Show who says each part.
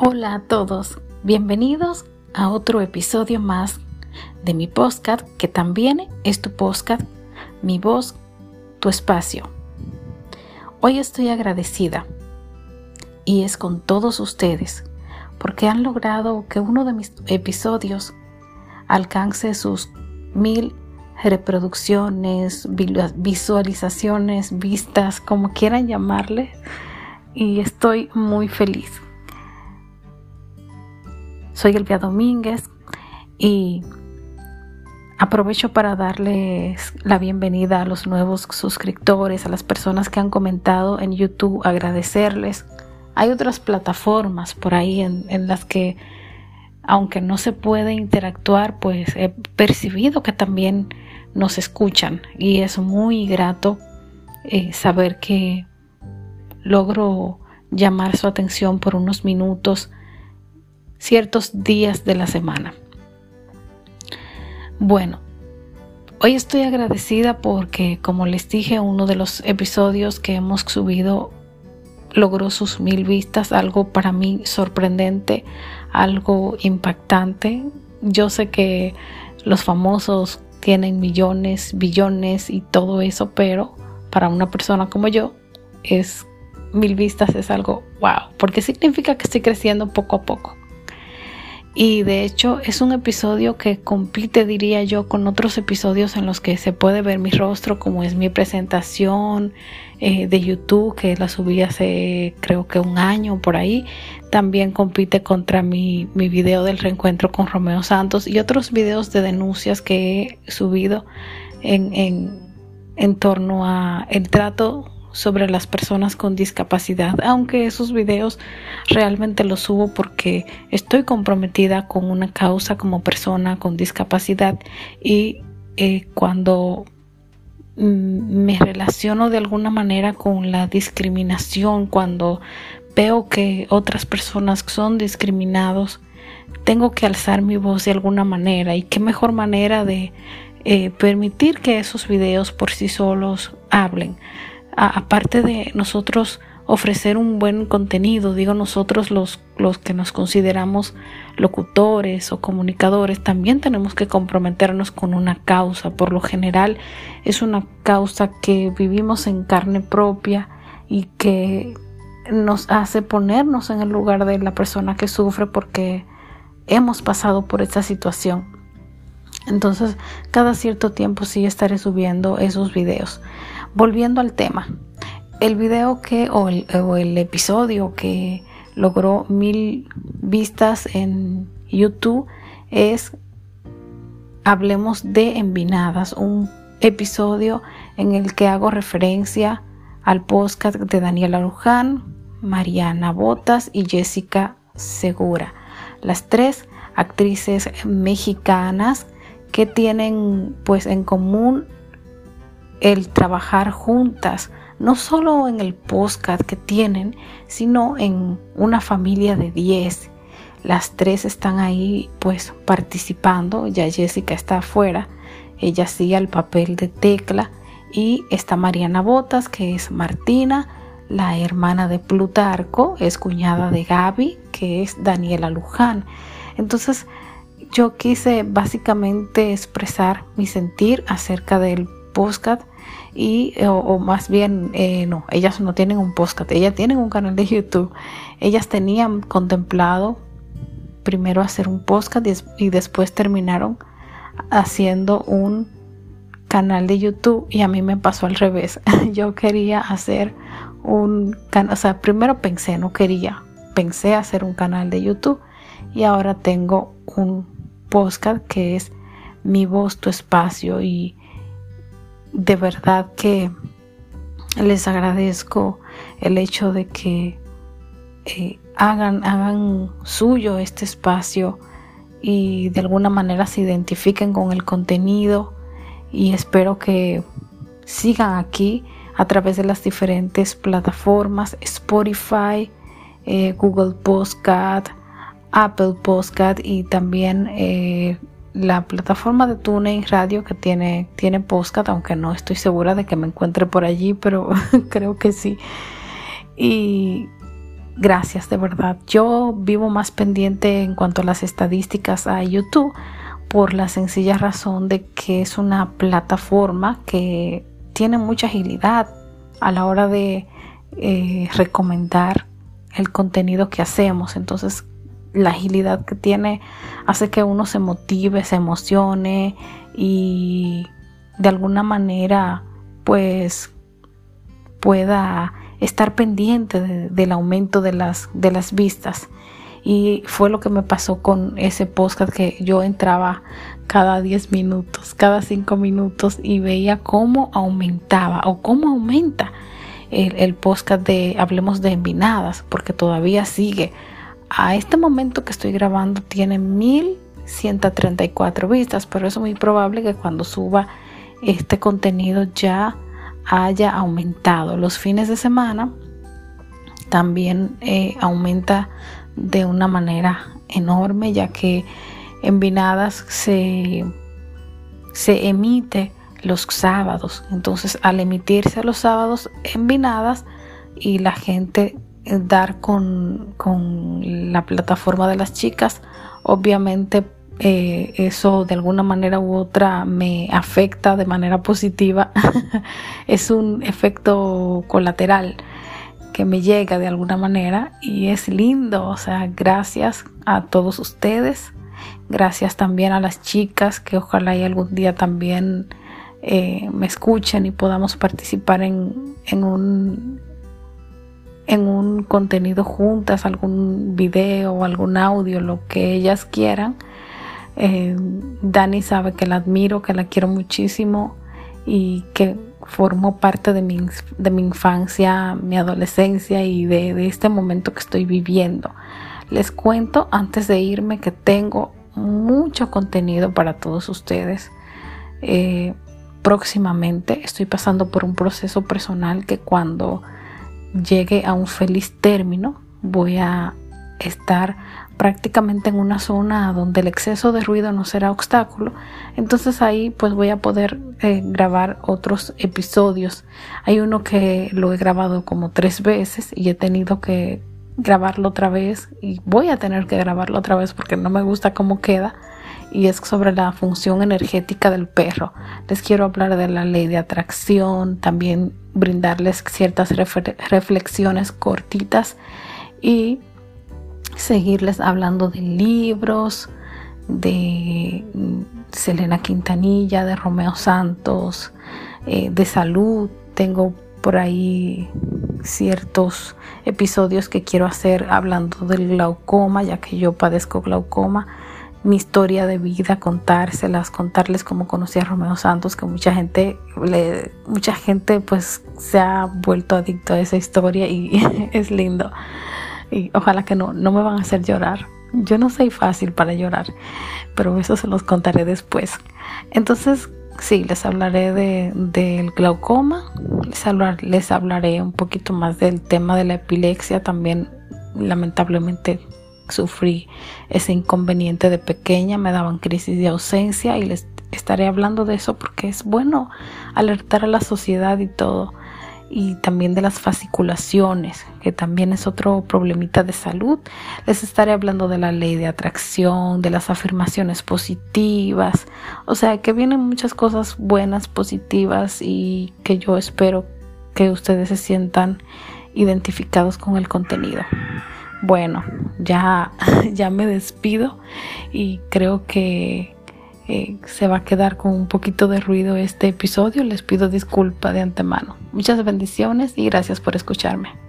Speaker 1: Hola a todos, bienvenidos a otro episodio más de mi podcast que también es tu podcast, mi voz, tu espacio. Hoy estoy agradecida y es con todos ustedes porque han logrado que uno de mis episodios alcance sus mil reproducciones, visualizaciones, vistas, como quieran llamarle, y estoy muy feliz. Soy Elvia Domínguez y aprovecho para darles la bienvenida a los nuevos suscriptores, a las personas que han comentado en YouTube, agradecerles. Hay otras plataformas por ahí en, las que, aunque no se puede interactuar, pues he percibido que también nos escuchan y es muy grato eh, saber que logro llamar su atención por unos minutos ciertos días de la semana. Bueno, hoy estoy agradecida porque, como les dije, uno de los episodios que hemos subido logró sus mil vistas, algo para mí sorprendente, algo impactante. Yo sé que los famosos tienen millones, billones y todo eso, pero para una persona como yo es mil vistas es algo wow, porque significa que estoy creciendo poco a poco. Y de hecho es un episodio que compite, diría yo, con otros episodios en los que se puede ver mi rostro, como es mi presentación eh, de YouTube, que la subí hace creo que un año por ahí. También compite contra mi, mi video del reencuentro con Romeo Santos y otros videos de denuncias que he subido en, en, en torno a el trato sobre las personas con discapacidad, aunque esos videos realmente los subo porque estoy comprometida con una causa como persona con discapacidad y eh, cuando mm, me relaciono de alguna manera con la discriminación, cuando veo que otras personas son discriminados, tengo que alzar mi voz de alguna manera. Y qué mejor manera de eh, permitir que esos videos por sí solos hablen aparte de nosotros ofrecer un buen contenido, digo nosotros los, los que nos consideramos locutores o comunicadores, también tenemos que comprometernos con una causa. Por lo general es una causa que vivimos en carne propia y que nos hace ponernos en el lugar de la persona que sufre porque hemos pasado por esta situación. Entonces, cada cierto tiempo sí estaré subiendo esos videos. Volviendo al tema, el video que o el, episodio que logró mil vistas en YouTube es Hablemos de Envinadas, un episodio en el que hago referencia al podcast de Daniela Luján, Mariana Botas y Jessica Segura, las tres actrices mexicanas que tienen pues en común el trabajar juntas, no solo en el podcast que tienen, sino en una familia de 10. Las tres están ahí pues participando, ya Jessica está afuera, ella sigue el papel de Tecla y está Mariana Botas, que es Martina, la hermana de Plutarco, es cuñada de Gaby, que es Daniela Luján. Entonces, yo quise básicamente expresar mi sentir acerca del podcast y o, más bien eh, no ellas no tienen un podcast ellas tienen un canal de YouTube. Ellas tenían contemplado primero hacer un podcast y, después terminaron haciendo un canal de YouTube y a mí me pasó al revés. Yo quería hacer un canal o sea primero pensé no quería pensé hacer un canal de YouTube y ahora tengo un podcast que es mi voz tu espacio y de verdad que les agradezco el hecho de que eh, hagan, hagan suyo este espacio y de alguna manera se identifiquen con el contenido y espero que sigan aquí a través de las diferentes plataformas Spotify, eh, Google Podcast, Apple Podcast y también eh, la plataforma de TuneIn Radio que tiene, tiene podcast, aunque no estoy segura de que me encuentre por allí, pero creo que sí. Y gracias de verdad. Yo vivo más pendiente en cuanto a las estadísticas a YouTube por la sencilla razón de que es una plataforma que tiene mucha agilidad a la hora de eh, recomendar el contenido que hacemos. Entonces, la agilidad que tiene hace que uno se motive, se emocione y de alguna manera pues pueda estar pendiente del aumento de las, de las vistas. Y fue lo que me pasó con ese podcast que yo entraba cada 10 minutos, cada 5 minutos y veía cómo aumentaba o cómo aumenta el, el podcast de Hablemos de Envinadas, porque todavía sigue. A este momento que estoy grabando tiene 1134 vistas, pero es muy probable que cuando suba este contenido ya haya aumentado. Los fines de semana también eh, aumenta de una manera enorme, ya que en Vinadas se, se emite los sábados. Entonces, al emitirse los sábados en Vinadas y la gente dar con, con la plataforma de las chicas, obviamente eh, eso de alguna manera u otra me afecta de manera positiva. es un efecto colateral que me llega de alguna manera y es lindo. O sea, gracias a todos ustedes. Gracias también a las chicas que ojalá y algún día también eh, me escuchen y podamos participar en, en un en un contenido juntas, algún video algún audio, lo que ellas quieran eh, Dani sabe que la admiro, que la quiero muchísimo y que formó parte de mi, de mi infancia, mi adolescencia y de, este momento que estoy viviendo. Les cuento antes de irme que tengo mucho contenido para todos ustedes. Eh, próximamente estoy pasando por un proceso personal que cuando llegue a un feliz término voy a estar prácticamente en una zona donde el exceso de ruido no será obstáculo. Entonces ahí pues voy a poder eh, grabar otros episodios. Hay uno que lo he grabado como tres veces y he tenido que grabarlo otra vez y voy a tener que grabarlo otra vez porque no me gusta cómo queda y es sobre la función energética del perro. Les quiero hablar de la ley de atracción, también brindarles ciertas reflexiones cortitas y seguirles hablando de libros, de mm, Selena Quintanilla, de Romeo Santos, eh, de salud. Tengo por ahí ciertos episodios que quiero hacer hablando del glaucoma, ya que yo padezco glaucoma, mi historia de vida, contárselas, contarles cómo conocí a Romeo Santos, que mucha gente, le, mucha gente pues se ha vuelto adicto a esa historia y es lindo y ojalá que no, no me van a hacer llorar. Yo no soy fácil para llorar, pero eso se los contaré después. Entonces, sí, les hablaré de, del glaucoma, les, les hablaré un poquito más del tema de la epilepsia. También, lamentablemente, sufrí ese inconveniente de pequeña, me daban crisis de ausencia y les estaré hablando de eso porque es bueno alertar a la sociedad y todo y también de las fasciculaciones, que también es otro problemita de salud. Les estaré hablando de la ley de atracción, de las afirmaciones positivas, o sea que vienen muchas cosas buenas, positivas y que yo espero que ustedes se sientan identificados con el contenido. Bueno, ya, ya me despido y creo que eh, se va a quedar con un poquito de ruido este episodio. Les pido disculpa de antemano. Muchas bendiciones y gracias por escucharme.